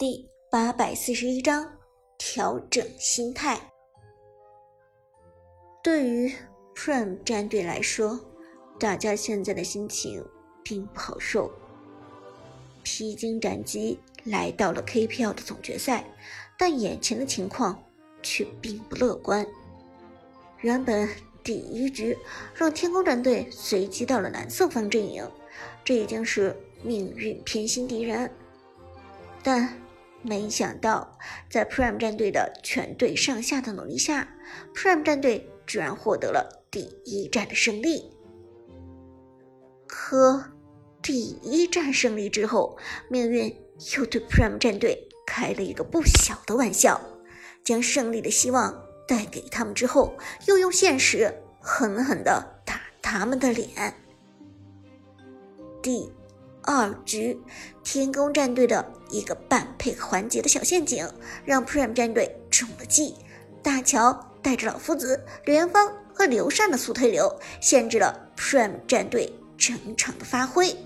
第八百四十一章调整心态。对于 Prime 战队来说，大家现在的心情并不好受。披荆斩棘来到了 KPL 的总决赛，但眼前的情况却并不乐观。原本第一局让天空战队随机到了蓝色方阵营，这已经是命运偏心敌人。但没想到，在 Prime 战队的全队上下的努力下，Prime 战队居然获得了第一战的胜利。可第一战胜利之后，命运又对 Prime 战队开了一个不小的玩笑，将胜利的希望带给他们之后，又用现实狠狠地打他们的脸。第。二局，天宫战队的一个半配合环节的小陷阱，让 Prime 战队中了计。大乔带着老夫子、刘元芳和刘禅的速推流，限制了 Prime 战队整场的发挥。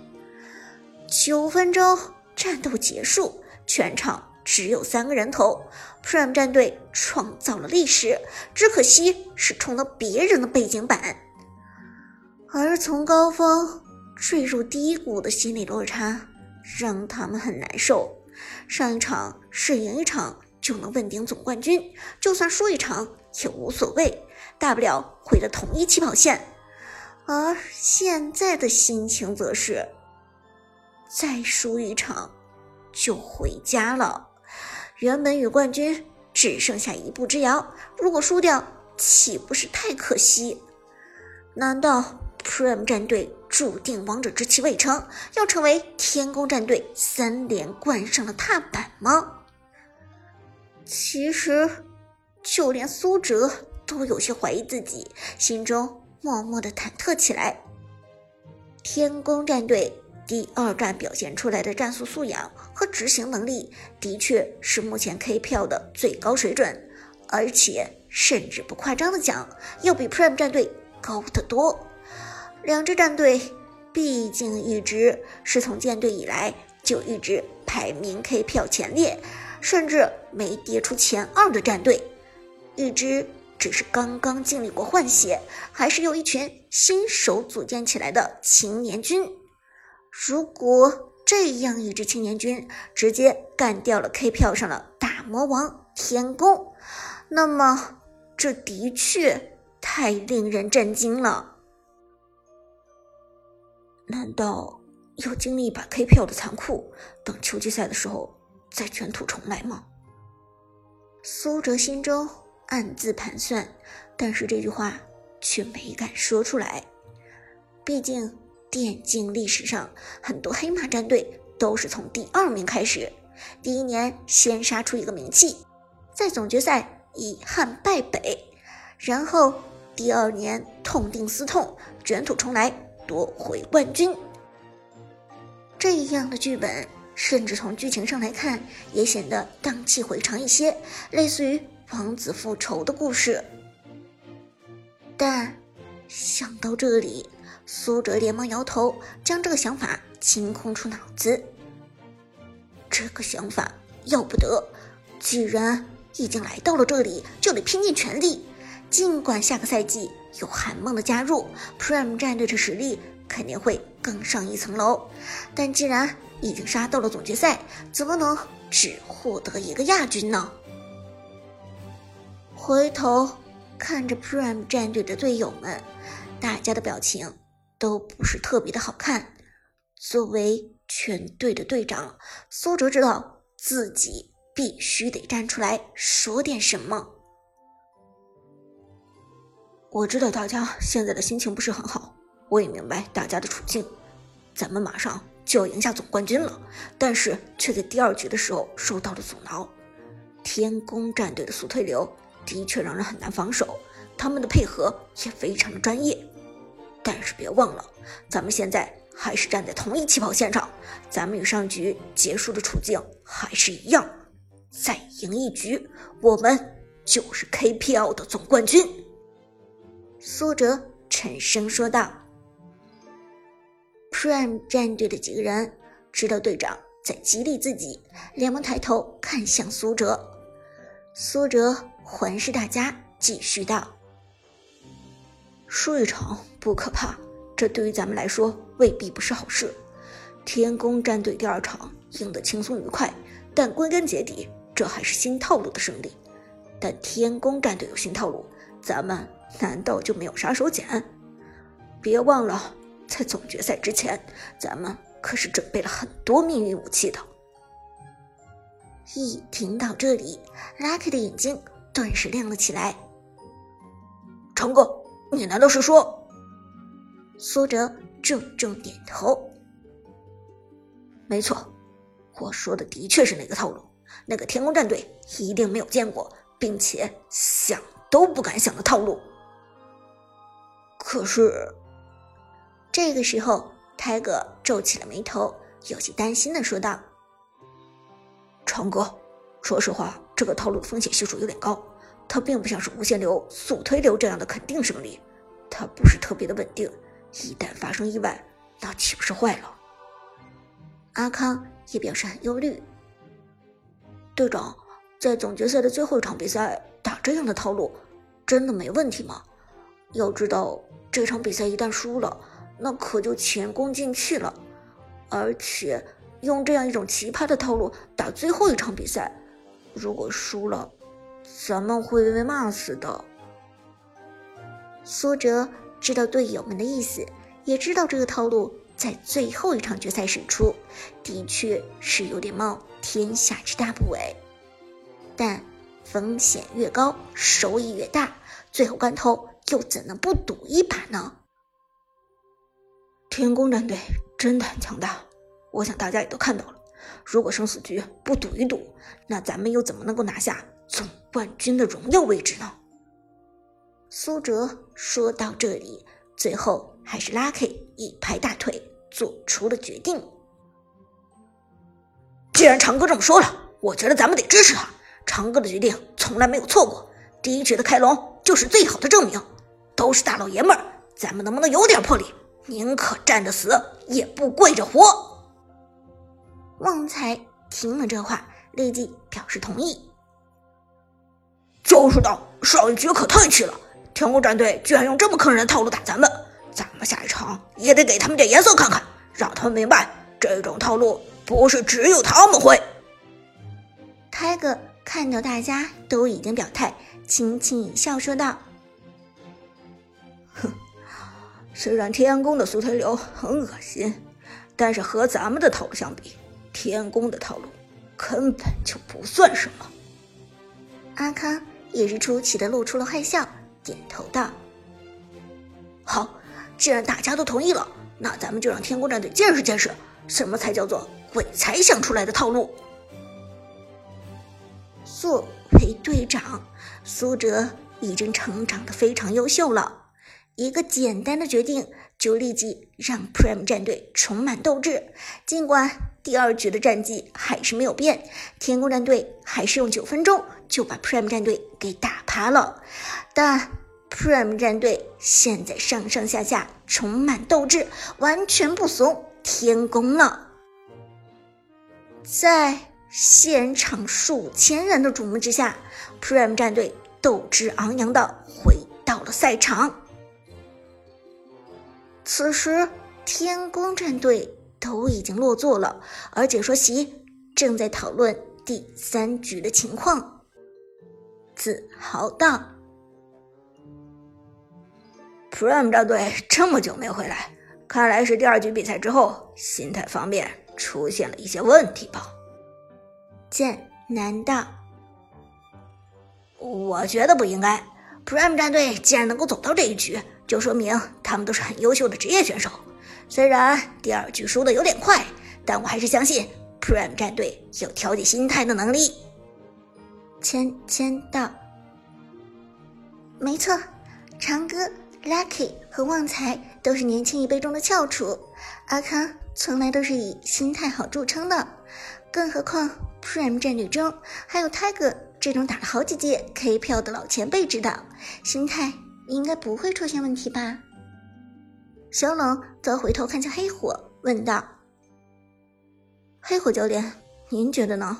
九分钟战斗结束，全场只有三个人头，Prime 战队创造了历史，只可惜是冲了别人的背景板。而从高峰。坠入低谷的心理落差让他们很难受。上一场是赢一场就能问鼎总冠军，就算输一场也无所谓，大不了回了同一起跑线。而现在的心情则是，再输一场就回家了。原本与冠军只剩下一步之遥，如果输掉，岂不是太可惜？难道？Prime 战队注定王者之气未成，要成为天宫战队三连冠上的踏板吗？其实，就连苏哲都有些怀疑自己，心中默默的忐忑起来。天宫战队第二战表现出来的战术素养和执行能力，的确是目前 KPL 的最高水准，而且甚至不夸张的讲，要比 Prime 战队高得多。两支战队毕竟一直是从建队以来就一直排名 KPL 前列，甚至没跌出前二的战队，一支只是刚刚经历过换血，还是由一群新手组建起来的青年军。如果这样一支青年军直接干掉了 KPL 上的大魔王天宫，那么这的确太令人震惊了。难道要经历一把 KPL 的残酷，等秋季赛的时候再卷土重来吗？苏哲心中暗自盘算，但是这句话却没敢说出来。毕竟电竞历史上很多黑马战队都是从第二名开始，第一年先杀出一个名气，在总决赛遗憾败北，然后第二年痛定思痛，卷土重来。夺回冠军，这样的剧本，甚至从剧情上来看，也显得荡气回肠一些，类似于王子复仇的故事。但想到这里，苏哲连忙摇头，将这个想法清空出脑子。这个想法要不得，既然已经来到了这里，就得拼尽全力。尽管下个赛季有韩梦的加入，Prime 战队的实力肯定会更上一层楼，但既然已经杀到了总决赛，怎么能只获得一个亚军呢？回头看着 Prime 战队的队友们，大家的表情都不是特别的好看。作为全队的队长，苏哲知道自己必须得站出来说点什么。我知道大家现在的心情不是很好，我也明白大家的处境。咱们马上就要赢下总冠军了，但是却在第二局的时候受到了阻挠。天宫战队的速推流的确让人很难防守，他们的配合也非常的专业。但是别忘了，咱们现在还是站在同一起跑线上，咱们与上局结束的处境还是一样。再赢一局，我们就是 KPL 的总冠军。苏哲沉声说道：“Prime 战队的几个人知道队长在激励自己，连忙抬头看向苏哲。苏哲环视大家，继续道：“输一场不可怕，这对于咱们来说未必不是好事。天宫战队第二场赢得轻松愉快，但归根结底，这还是新套路的胜利。但天宫战队有新套路，咱们难道就没有杀手锏？别忘了，在总决赛之前，咱们可是准备了很多秘密武器的。”一听到这里，Lucky 的眼睛顿时亮了起来。成哥，你难道是说？苏哲重重点头。没错，我说的的确是那个套路。那个天宫战队一定没有见过，并且想都不敢想的套路。可是，这个时候，泰哥皱起了眉头，有些担心的说道。长哥，说实话，这个套路风险系数有点高。它并不像是无限流、速推流这样的肯定胜利，它不是特别的稳定。一旦发生意外，那岂不是坏了？阿康也表示很忧虑。队长，在总决赛的最后一场比赛打这样的套路，真的没问题吗？要知道，这场比赛一旦输了，那可就前功尽弃了，而且。用这样一种奇葩的套路打最后一场比赛，如果输了，咱们会被骂死的。苏哲知道队友们的意思，也知道这个套路在最后一场决赛使出，的确是有点冒天下之大不韪。但风险越高，收益越大，最后关头又怎能不赌一把呢？天宫战队真的很强大。我想大家也都看到了，如果生死局不赌一赌，那咱们又怎么能够拿下总冠军的荣耀位置呢？苏哲说到这里，最后还是 Lucky 一拍大腿，做出了决定。既然长哥这么说了，我觉得咱们得支持他。长哥的决定从来没有错过，第一局的开龙就是最好的证明。都是大老爷们儿，咱们能不能有点魄力？宁可站着死，也不跪着活。旺财听了这话，立即表示同意。就是的，上一局可太气了，天宫战队居然用这么坑人的套路打咱们，咱们下一场也得给他们点颜色看看，让他们明白这种套路不是只有他们会。泰哥看到大家都已经表态，轻轻一笑说道：“哼，虽然天宫的速推流很恶心，但是和咱们的套路相比。”天宫的套路根本就不算什么。阿康也是出奇的露出了坏笑，点头道：“好，既然大家都同意了，那咱们就让天宫战队见识见识，什么才叫做鬼才想出来的套路。”作为队长，苏哲已经成长的非常优秀了。一个简单的决定，就立即让 Prime 战队充满斗志。尽管第二局的战绩还是没有变，天宫战队还是用九分钟就把 Prime 战队给打趴了，但 Prime 战队现在上上下下充满斗志，完全不怂天宫了。在现场数千人的瞩目之下，Prime 战队斗志昂扬的回到了赛场。此时，天宫战队都已经落座了，而解说席正在讨论第三局的情况。自豪道：“Prime 战队这么久没回来，看来是第二局比赛之后心态方面出现了一些问题吧？”剑南道：“我觉得不应该。Prime 战队既然能够走到这一局。”就说明他们都是很优秀的职业选手。虽然第二局输的有点快，但我还是相信 Prime 战队有调节心态的能力。签签到，没错，长歌、Lucky 和旺财都是年轻一辈中的翘楚。阿康从来都是以心态好著称的，更何况 Prime 战队中还有 Tiger 这种打了好几届 K 票的老前辈指导，心态。应该不会出现问题吧？小冷则回头看向黑火，问道：“黑火教练，您觉得呢？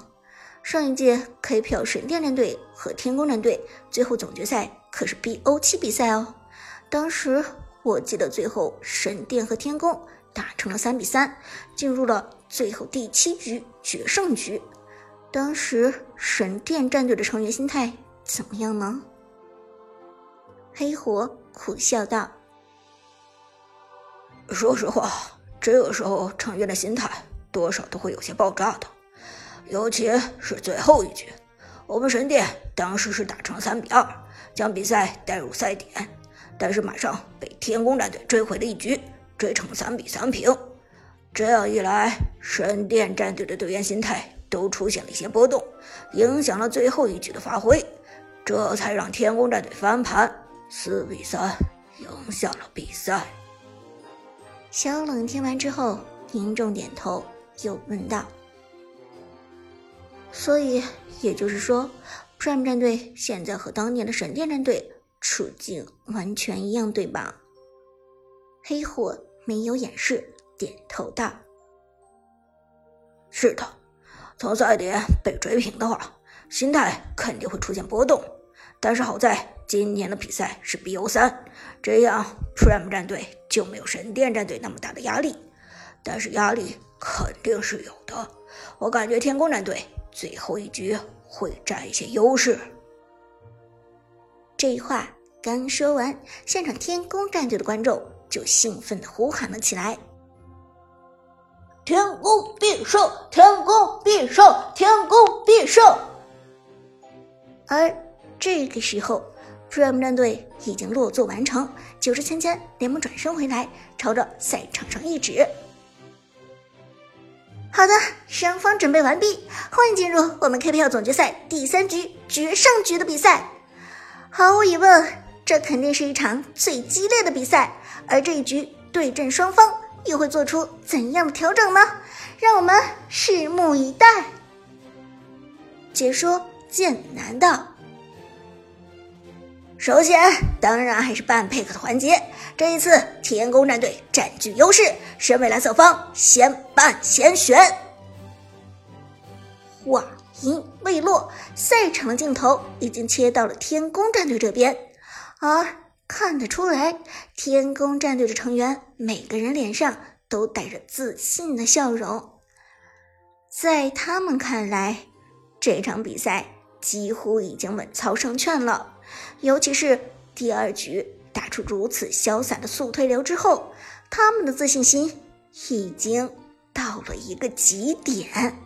上一届 KPL 神殿战队和天宫战队最后总决赛可是 BO7 比赛哦。当时我记得最后神殿和天宫打成了三比三，进入了最后第七局决胜局。当时神殿战队的成员心态怎么样呢？黑火苦笑道：“说实话，这个时候成员的心态多少都会有些爆炸的。”尤其是最后一局，我们神殿当时是打成三比二，将比赛带入赛点，但是马上被天宫战队追回了一局，追成三比三平。这样一来，神殿战队的队员心态都出现了一些波动，影响了最后一局的发挥，这才让天宫战队翻盘，四比三赢下了比赛。小冷听完之后，凝重点头，又问道。所以，也就是说，Prime 战队现在和当年的闪电战队处境完全一样，对吧？黑火没有掩饰，点头道：“是的，从赛点被追平的话，心态肯定会出现波动。但是好在今年的比赛是 BO 三，这样 Prime 战队就没有神殿战队那么大的压力。但是压力肯定是有的，我感觉天宫战队。”最后一局会占一些优势。这话刚说完，现场天宫战队的观众就兴奋的呼喊了起来：“天宫必胜！天宫必胜！天宫必胜！”而这个时候 RAM 战队已经落座完成，九十芊芊连忙转身回来，朝着赛场上一指。好的，双方准备完毕，欢迎进入我们 KPL 总决赛第三局决胜局的比赛。毫无疑问，这肯定是一场最激烈的比赛。而这一局对阵双方又会做出怎样的调整呢？让我们拭目以待。解说剑南道。首先，当然还是半配合的环节。这一次，天宫战队占据优势，身为蓝色方，先办先选。话音未落，赛场的镜头已经切到了天宫战队这边，而看得出来，天宫战队的成员每个人脸上都带着自信的笑容。在他们看来，这场比赛几乎已经稳操胜券了。尤其是第二局打出如此潇洒的速推流之后，他们的自信心已经到了一个极点。